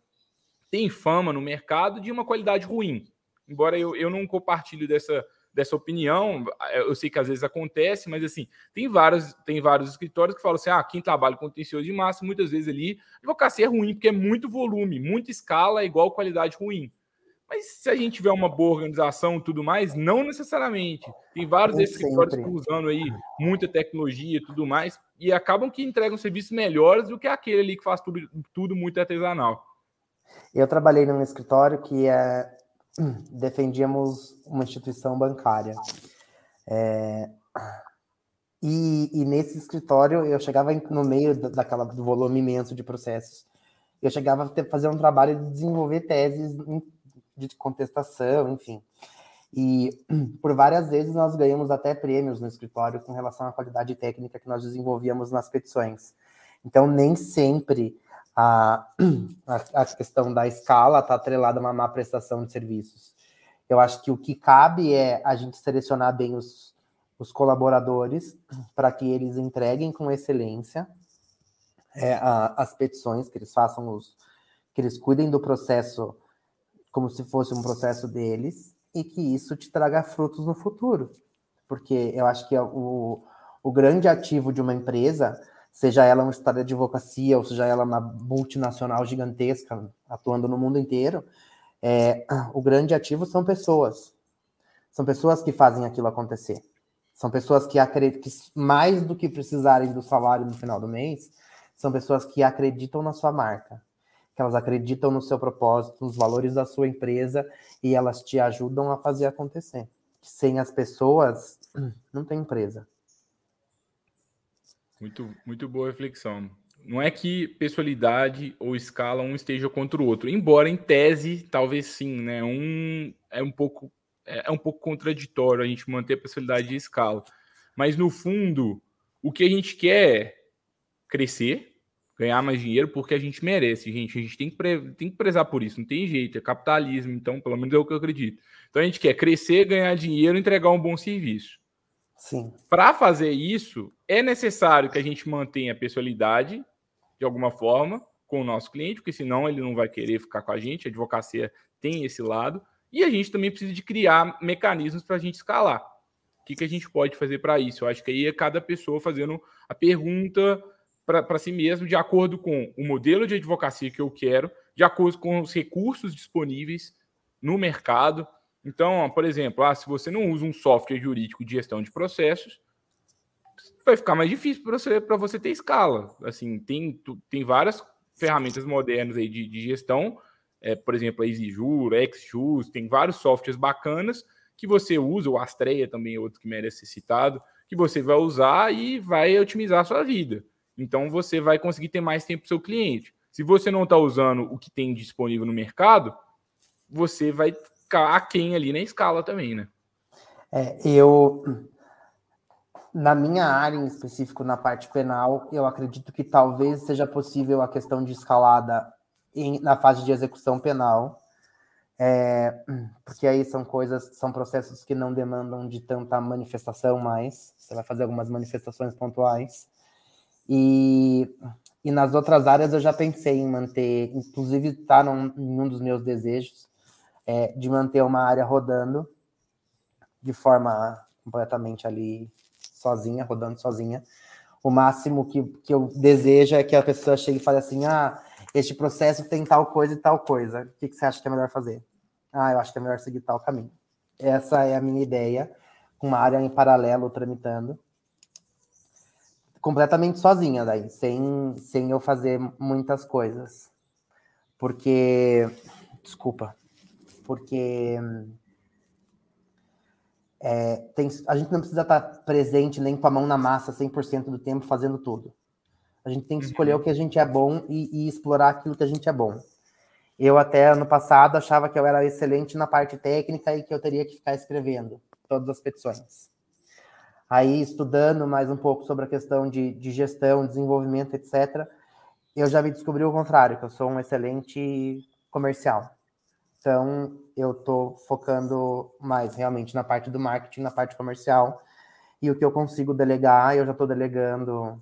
têm fama no mercado de uma qualidade ruim. Embora eu, eu não compartilhe dessa, dessa opinião, eu sei que às vezes acontece, mas assim, tem vários, tem vários escritórios que falam assim: ah, quem trabalha com contencioso de massa, muitas vezes ali, advocacia é ruim, porque é muito volume, muita escala é igual qualidade ruim. Mas se a gente tiver uma boa organização e tudo mais, não necessariamente. Tem vários desses escritórios que estão usando aí muita tecnologia e tudo mais, e acabam que entregam serviços melhores do que aquele ali que faz tudo, tudo muito artesanal. Eu trabalhei num escritório que é, defendíamos uma instituição bancária. É, e, e, nesse escritório eu chegava no meio daquela, do volume imenso de processos. Eu chegava a ter, fazer um trabalho de desenvolver teses de contestação, enfim. E por várias vezes nós ganhamos até prêmios no escritório com relação à qualidade técnica que nós desenvolvíamos nas petições. Então, nem sempre a, a, questão da escala está atrelada a uma má prestação de serviços. Eu acho que o que cabe é a gente selecionar bem os, os colaboradores para que eles entreguem com excelência é, a, as petições, que eles façam os. que eles cuidem do processo como se fosse um processo deles e que isso te traga frutos no futuro. Porque eu acho que o, o grande ativo de uma empresa, seja ela uma história de advocacia ou seja ela uma multinacional gigantesca atuando no mundo inteiro, é, o grande ativo são pessoas. São pessoas que fazem aquilo acontecer. São pessoas que acreditam que mais do que precisarem do salário no final do mês, são pessoas que acreditam na sua marca que elas acreditam no seu propósito, nos valores da sua empresa e elas te ajudam a fazer acontecer. Sem as pessoas, não tem empresa. Muito, muito boa reflexão. Não é que pessoalidade ou escala um esteja contra o outro, embora em tese talvez sim, né? Um é um pouco é, é um pouco contraditório a gente manter a pessoalidade e escala, mas no fundo o que a gente quer é crescer, ganhar mais dinheiro porque a gente merece, gente. A gente tem que, tem que prezar por isso, não tem jeito, é capitalismo, então, pelo menos é o que eu acredito. Então a gente quer crescer, ganhar dinheiro, entregar um bom serviço. Sim. Para fazer isso, é necessário que a gente mantenha a pessoalidade de alguma forma com o nosso cliente, porque senão ele não vai querer ficar com a gente. A advocacia tem esse lado. E a gente também precisa de criar mecanismos para a gente escalar. O que, que a gente pode fazer para isso? Eu acho que aí é cada pessoa fazendo a pergunta para si mesmo, de acordo com o modelo de advocacia que eu quero, de acordo com os recursos disponíveis no mercado. Então, por exemplo, ah, se você não usa um software jurídico de gestão de processos, vai ficar mais difícil para você, você ter escala. Assim, tem, tem várias ferramentas modernas aí de, de gestão, é, por exemplo, a EasyJur, XJus, tem vários softwares bacanas que você usa, o Astreia também é outro que merece ser citado, que você vai usar e vai otimizar a sua vida. Então você vai conseguir ter mais tempo para o seu cliente. Se você não está usando o que tem disponível no mercado, você vai ficar aquém ali na escala também, né? É, eu, na minha área em específico, na parte penal, eu acredito que talvez seja possível a questão de escalada em, na fase de execução penal, é, porque aí são coisas, são processos que não demandam de tanta manifestação mais, você vai fazer algumas manifestações pontuais, e, e nas outras áreas eu já pensei em manter, inclusive está em um dos meus desejos, é, de manter uma área rodando de forma completamente ali sozinha, rodando sozinha. O máximo que, que eu desejo é que a pessoa chegue e fale assim: ah, este processo tem tal coisa e tal coisa. O que, que você acha que é melhor fazer? Ah, eu acho que é melhor seguir tal caminho. Essa é a minha ideia, com uma área em paralelo tramitando completamente sozinha daí, sem, sem eu fazer muitas coisas. Porque, desculpa, porque é, tem, a gente não precisa estar presente nem com a mão na massa 100% do tempo fazendo tudo. A gente tem que escolher uhum. o que a gente é bom e, e, explorar aquilo que a gente é bom. Eu até ano passado achava que eu era excelente na parte técnica e que eu teria que ficar escrevendo todas as petições. Aí, estudando mais um pouco sobre a questão de, de gestão, desenvolvimento, etc., eu já me descobri o contrário, que eu sou um excelente comercial. Então, eu estou focando mais realmente na parte do marketing, na parte comercial. E o que eu consigo delegar, eu já estou delegando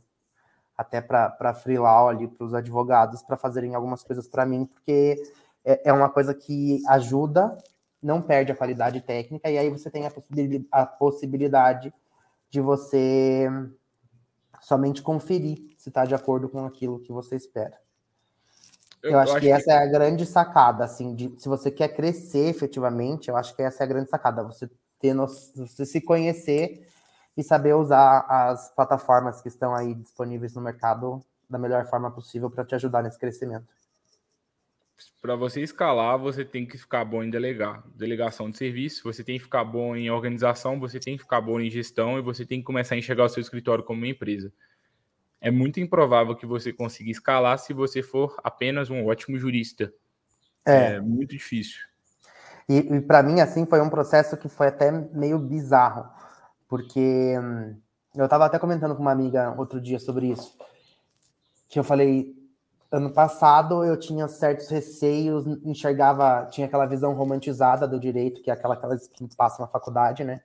até para freelaw ali, para os advogados, para fazerem algumas coisas para mim, porque é, é, uma coisa que ajuda, não perde a qualidade técnica, e aí você tem a possibilidade, a possibilidade de você somente conferir se está de acordo com aquilo que você espera. Eu, eu acho, acho, que essa que... é a grande sacada, assim, de, se você quer crescer efetivamente, eu acho que essa é a grande sacada, você ter no, você se conhecer e saber usar as plataformas que estão aí disponíveis no mercado da melhor forma possível para te ajudar nesse crescimento. Para você escalar, você tem que ficar bom em delegar, delegação de serviço, você tem que ficar bom em organização, você tem que ficar bom em gestão e você tem que começar a enxergar o seu escritório como uma empresa. É muito improvável que você consiga escalar se você for apenas um ótimo jurista. É, é muito difícil. E, e para mim, assim, foi um processo que foi até meio bizarro porque hum, eu estava até comentando com uma amiga outro dia sobre isso, que eu falei, ano passado eu tinha certos receios, enxergava, tinha aquela visão romantizada do direito, que é aquela, que passa na faculdade, né?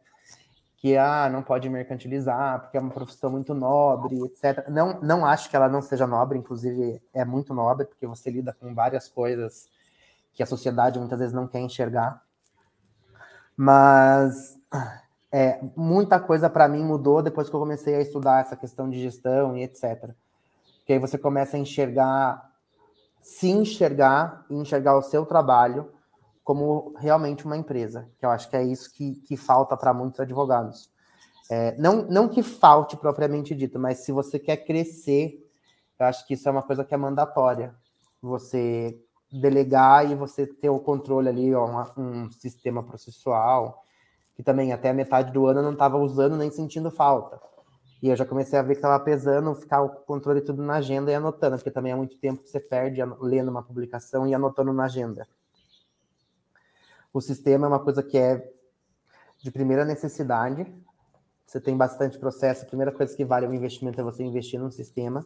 Que ah, não pode mercantilizar, porque é uma profissão muito nobre, etc. Não, não acho que ela não seja nobre, inclusive é muito nobre, porque você lida com várias coisas que a sociedade muitas vezes não quer enxergar. Mas é, muita coisa para mim mudou depois que eu comecei a estudar essa questão de gestão e etc. Que aí você começa a enxergar, se enxergar e enxergar o seu trabalho como realmente uma empresa, que eu acho que é isso que, que falta para muitos advogados. É, não, não que falte propriamente dito, mas se você quer crescer, eu acho que isso é uma coisa que é mandatória. Você delegar e você ter o controle ali, ó, um, um sistema processual, que também até a metade do ano eu não estava usando nem sentindo falta. E eu já comecei a ver que estava pesando ficar o controle tudo na agenda e anotando, porque também é muito tempo que você perde lendo uma publicação e anotando na agenda. O sistema é uma coisa que é de primeira necessidade. Você tem bastante processo. A primeira coisa que vale o investimento é você investir num sistema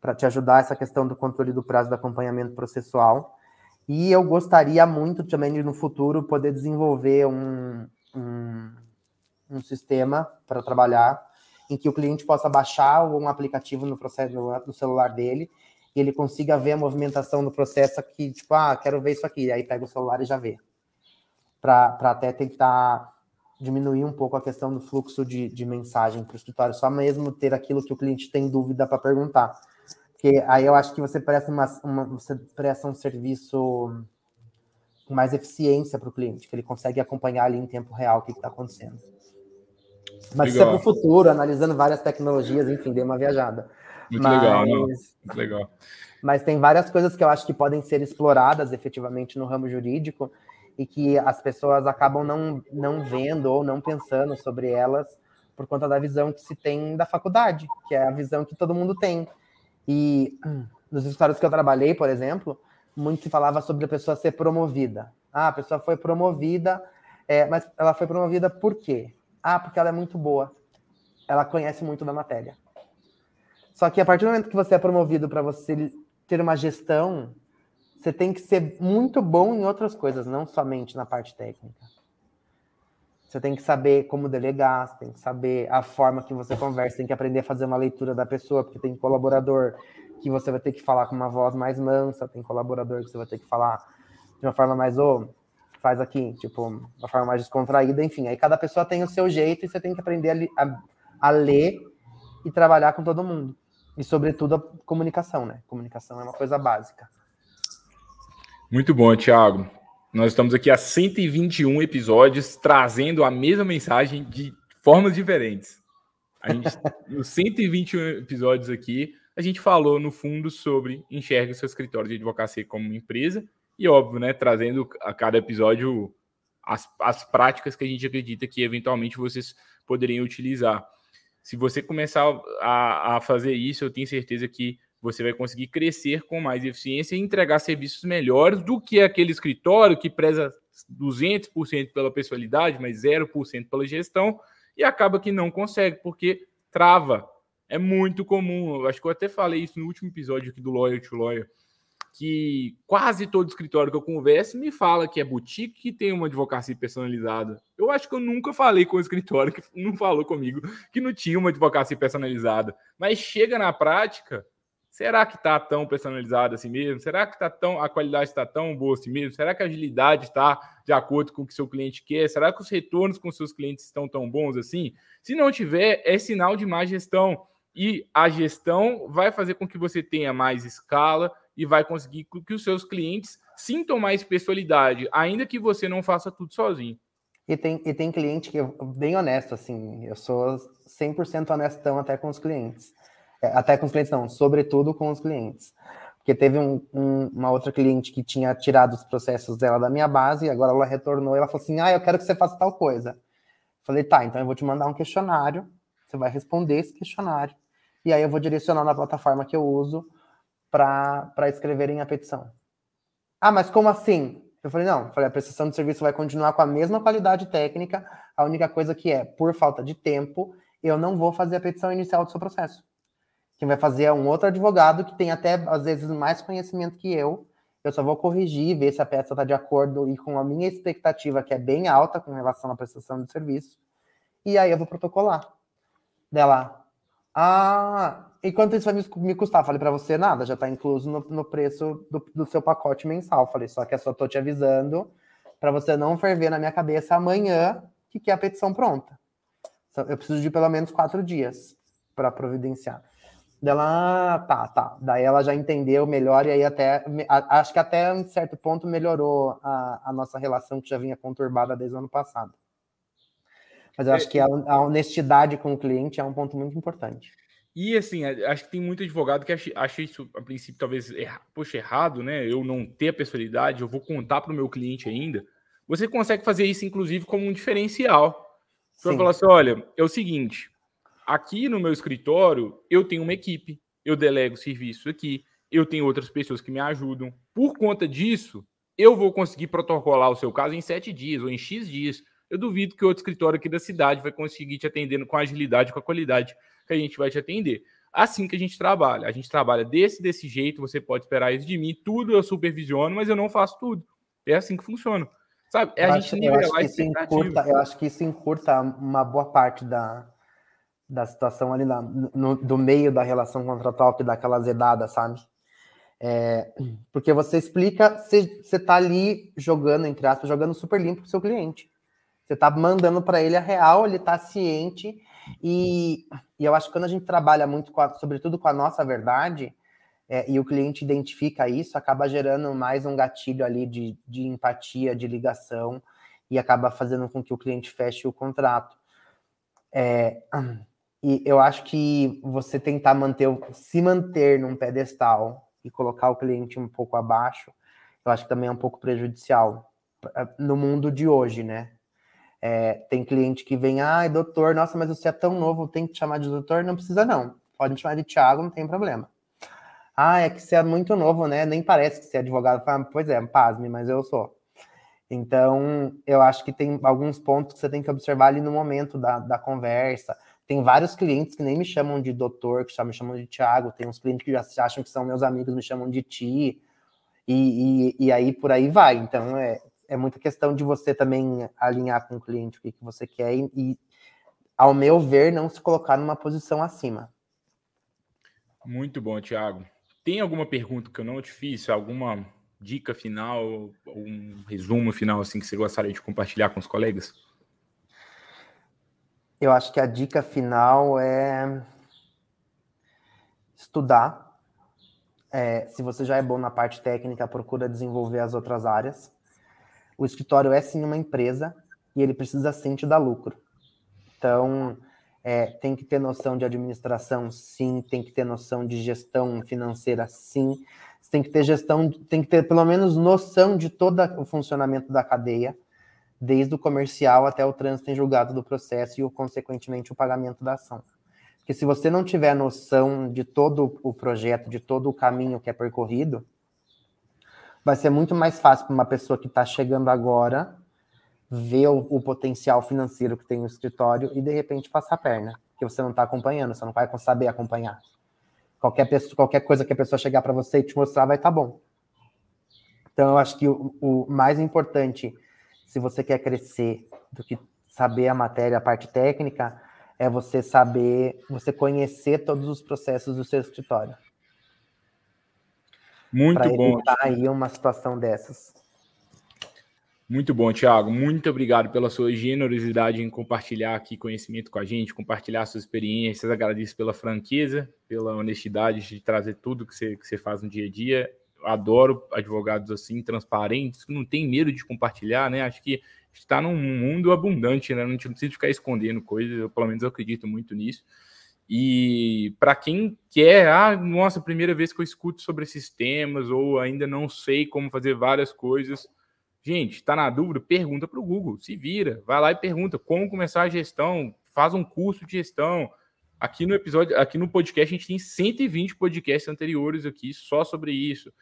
para te ajudar essa questão do controle do prazo do acompanhamento processual. E eu gostaria muito também de, no futuro, poder desenvolver um, um, um sistema para trabalhar em que o cliente possa baixar um aplicativo no processo no celular dele e ele consiga ver a movimentação do processo aqui, tipo, ah, quero ver isso aqui, aí pega o celular e já vê. Para até tentar diminuir um pouco a questão do fluxo de, de mensagem para o escritório, só mesmo ter aquilo que o cliente tem dúvida para perguntar. Porque aí eu acho que você presta, uma, uma, você presta um serviço com mais eficiência para o cliente, que ele consegue acompanhar ali em tempo real o que está acontecendo. Mas legal. isso é para o futuro, analisando várias tecnologias, enfim, dei uma viajada. Muito mas, legal, não? Muito legal. Mas tem várias coisas que eu acho que podem ser exploradas efetivamente no ramo jurídico e que as pessoas acabam não, não vendo ou não pensando sobre elas por conta da visão que se tem da faculdade, que é a visão que todo mundo tem. E nos escritórios que eu trabalhei, por exemplo, muito se falava sobre a pessoa ser promovida. Ah, a pessoa foi promovida, é, mas ela foi promovida por quê? Ah, porque ela é muito boa. Ela conhece muito da matéria. Só que a partir do momento que você é promovido para você ter uma gestão, você tem que ser muito bom em outras coisas, não somente na parte técnica. Você tem que saber como delegar, você tem que saber a forma que você conversa, tem que aprender a fazer uma leitura da pessoa, porque tem colaborador que você vai ter que falar com uma voz mais mansa, tem colaborador que você vai ter que falar de uma forma mais, oh, faz aqui, tipo, uma forma mais descontraída, enfim. Aí cada pessoa tem o seu jeito e você tem que aprender a, a, a ler e trabalhar com todo mundo. E, sobretudo, a comunicação, né? Comunicação é uma coisa básica. Muito bom, Thiago. Nós estamos aqui há 121 episódios trazendo a mesma mensagem de formas diferentes. A gente, nos 121 episódios aqui, a gente falou no fundo sobre enxerga seu escritório de advocacia como uma empresa e óbvio, né, trazendo a cada episódio as, as práticas que a gente acredita que eventualmente vocês poderiam utilizar. Se você começar a, a fazer isso, eu tenho certeza que você vai conseguir crescer com mais eficiência e entregar serviços melhores do que aquele escritório que preza 200% pela pessoalidade, mas 0% pela gestão e acaba que não consegue porque trava é muito comum. Acho que eu até falei isso no último episódio aqui do Lawyer to Lawyer. Que quase todo escritório que eu converso me fala que é boutique que tem uma advocacia personalizada. Eu acho que eu nunca falei com o escritório que não falou comigo que não tinha uma advocacia personalizada. Mas chega na prática, será que está tão personalizado assim mesmo? Será que tá tão a qualidade está tão boa assim mesmo? Será que a agilidade está de acordo com o que seu cliente quer? Será que os retornos com seus clientes estão tão bons assim? Se não tiver, é sinal de má gestão. E a gestão vai fazer com que você tenha mais escala, e vai conseguir que os seus clientes sintam mais pessoalidade, ainda que você não faça tudo sozinho. E tem, e tem cliente que, bem honesto, assim, eu sou 100% honestão até com os clientes. É, até com os clientes, não, sobretudo com os clientes. Porque teve um, um, uma outra cliente que tinha tirado os processos dela da minha base, e agora ela retornou e ela falou assim: Ah, eu quero que você faça tal coisa. Falei, tá, então eu vou te mandar um questionário, você vai responder esse questionário, e aí eu vou direcionar na plataforma que eu uso para escreverem a petição. Ah, mas como assim? Eu falei, não, falei, a prestação de serviço vai continuar com a mesma qualidade técnica, a única coisa que é, por falta de tempo, eu não vou fazer a petição inicial do seu processo. Quem vai fazer é um outro advogado que tem até, às vezes, mais conhecimento que eu. Eu só vou corrigir, ver se a peça está de acordo e com a minha expectativa, que é bem alta com relação à prestação de serviço. E aí eu vou protocolar. Dela, ah, e quanto isso vai me custar? Falei para você, nada, já está incluso no, no preço do, do, seu pacote mensal. Falei, só que eu só tô te avisando para você não ferver na minha cabeça amanhã que quer a petição pronta. Eu preciso de pelo menos quatro dias para providenciar. Dela, ah, tá, tá. Daí ela já entendeu melhor e aí até, acho que até um certo ponto melhorou a, a nossa relação que já vinha conturbada desde o ano passado. Mas eu acho que a, a honestidade com o cliente é um ponto muito importante. E assim, acho que tem muito advogado que acha, isso, a princípio, talvez, erra, poxa, errado, né? Eu não ter a personalidade, eu vou contar para o meu cliente ainda. Você consegue fazer isso, inclusive, como um diferencial. Você vai falar assim: olha, é o seguinte, aqui no meu escritório, eu tenho uma equipe, eu delego serviço aqui, eu tenho outras pessoas que me ajudam. Por conta disso, eu vou conseguir protocolar o seu caso em sete dias ou em X dias. Eu duvido que outro escritório aqui da cidade vai conseguir te atendendo com agilidade, com a qualidade que a gente vai te atender. Assim que a gente trabalha. A gente trabalha desse, desse jeito, você pode esperar isso de mim. Tudo eu supervisiono, mas eu não faço tudo. É assim que funciona. Sabe? É eu a gente nivelar eu acho, que encurta, eu acho que isso encurta uma boa parte da, da situação ali na, no, do meio da relação contratual que dá aquela zedada, sabe? É, porque você explica, você, você tá ali jogando, entre aspas, jogando super limpo pro seu cliente. Você tá mandando para ele a real, ele tá ciente e, e eu acho que quando a gente trabalha muito, com a, sobretudo com a nossa verdade, é, e o cliente identifica isso, acaba gerando mais um gatilho ali de, de empatia, de ligação, e acaba fazendo com que o cliente feche o contrato. É, e eu acho que você tentar manter, se manter num pedestal e colocar o cliente um pouco abaixo, eu acho que também é um pouco prejudicial no mundo de hoje, né? É, tem cliente que vem, ai, doutor, nossa, mas você é tão novo, tem que te chamar de doutor? Não precisa, não. Pode me chamar de Thiago, não tem problema. Ah, é que você é muito novo, né? Nem parece que você é advogado. Fala, pois é, pasme, mas eu sou. Então, eu acho que tem alguns pontos que você tem que observar ali no momento da, da conversa. Tem vários clientes que nem me chamam de doutor, que já me chamam de Thiago. Tem uns clientes que já acham que são meus amigos, me chamam de ti. E, e, e aí por aí vai. Então, é, é muita questão de você também alinhar com o cliente o que, que você quer e, e, ao meu ver, não se colocar numa posição acima. Muito bom, Thiago. Tem alguma pergunta que eu não te fiz? Alguma dica final, um resumo final assim que você gostaria de compartilhar com os colegas? Eu acho que a dica final é estudar. É, se você já é bom na parte técnica, procura desenvolver as outras áreas o escritório é sim uma empresa e ele precisa sim te dar lucro. Então, é, tem que ter noção de administração, sim, tem que ter noção de gestão financeira, sim, tem que ter gestão, tem que ter pelo menos noção de todo o funcionamento da cadeia, desde o comercial até o trânsito em julgado do processo e, consequentemente, o pagamento da ação. Porque se você não tiver noção de todo o projeto, de todo o caminho que é percorrido, vai ser muito mais fácil para uma pessoa que está chegando agora ver o, o, potencial financeiro que tem no escritório e de repente passar a perna, que você não está acompanhando, você não vai saber acompanhar. Qualquer, pessoa, qualquer coisa que a pessoa chegar para você e te mostrar vai estar tá bom. Então, eu acho que o, o mais importante, se você quer crescer, do que saber a matéria, a parte técnica, é você saber, você conhecer todos os processos do seu escritório. Muito pra bom. evitar aí uma situação dessas. Muito bom, Thiago. Muito obrigado pela sua generosidade em compartilhar aqui conhecimento com a gente, compartilhar suas experiências. Agradeço pela franqueza, pela honestidade de trazer tudo que você, que você faz no dia a dia. Adoro advogados assim, transparentes, que não tem medo de compartilhar, né? Acho que está num mundo abundante, né? Não precisa ficar escondendo coisas, eu, pelo menos eu acredito muito nisso. E para quem quer, ah, nossa, primeira vez que eu escuto sobre esses temas, ou ainda não sei como fazer várias coisas, Gente, está na dúvida? Pergunta para o Google, se vira, vai lá e pergunta como começar a gestão, faz um curso de gestão. Aqui no episódio, aqui no podcast, a gente tem 120 podcasts anteriores aqui só sobre isso.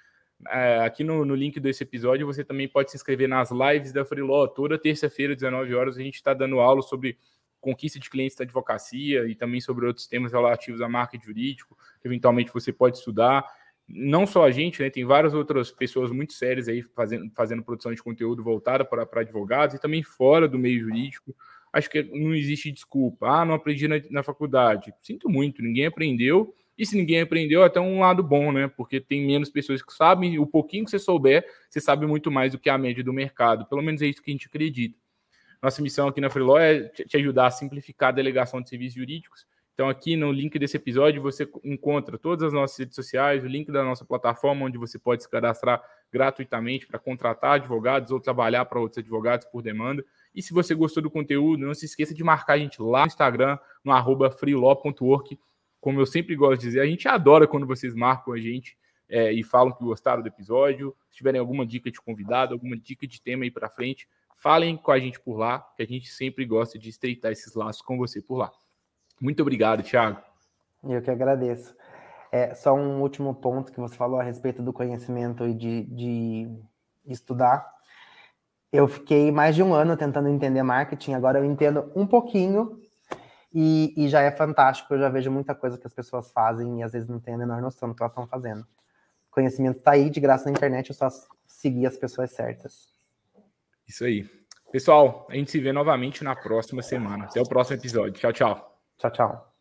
É, aqui no, no, link desse episódio, você também pode se inscrever nas lives da Freeló. Toda terça-feira, 19 horas, a gente está dando aula sobre conquista de clientes da advocacia e também sobre outros temas relativos à marca jurídico, que eventualmente você pode estudar não só a gente, né, tem várias outras pessoas muito sérias aí fazendo, fazendo produção de conteúdo voltada para, advogados e também fora do meio jurídico. Acho que não existe desculpa. Ah, não aprendi na, na faculdade. Sinto muito, ninguém aprendeu. E se ninguém aprendeu, é até um lado bom, né? Porque tem menos pessoas que sabem. O pouquinho que você souber, você sabe muito mais do que a média do mercado. Pelo menos é isso que a gente acredita. Nossa missão aqui na Freeló é te ajudar a simplificar a delegação de serviços jurídicos então, aqui no link desse episódio, você encontra todas as nossas redes sociais, o link da nossa plataforma, onde você pode se cadastrar gratuitamente para contratar advogados ou trabalhar para outros advogados por demanda. E se você gostou do conteúdo, não se esqueça de marcar a gente lá no Instagram, no arroba. Como eu sempre gosto de dizer, a gente adora quando vocês marcam a gente é, e falam que gostaram do episódio. Se tiverem alguma dica de convidado, alguma dica de tema aí para frente, falem com a gente por lá, que a gente sempre gosta de estreitar esses laços com você por lá. Muito obrigado, Thiago. Eu que agradeço. É, só um último ponto que você falou a respeito do conhecimento e de, de estudar. Eu fiquei mais de um ano tentando entender marketing, agora eu entendo um pouquinho e, e já é fantástico. Eu já vejo muita coisa que as pessoas fazem e às vezes não têm a menor noção do que elas estão fazendo. O conhecimento está aí de graça na internet, é só seguir as pessoas certas. Isso aí. Pessoal, a gente se vê novamente na próxima semana. Até o próximo episódio. Tchau, tchau. Tchau, tchau.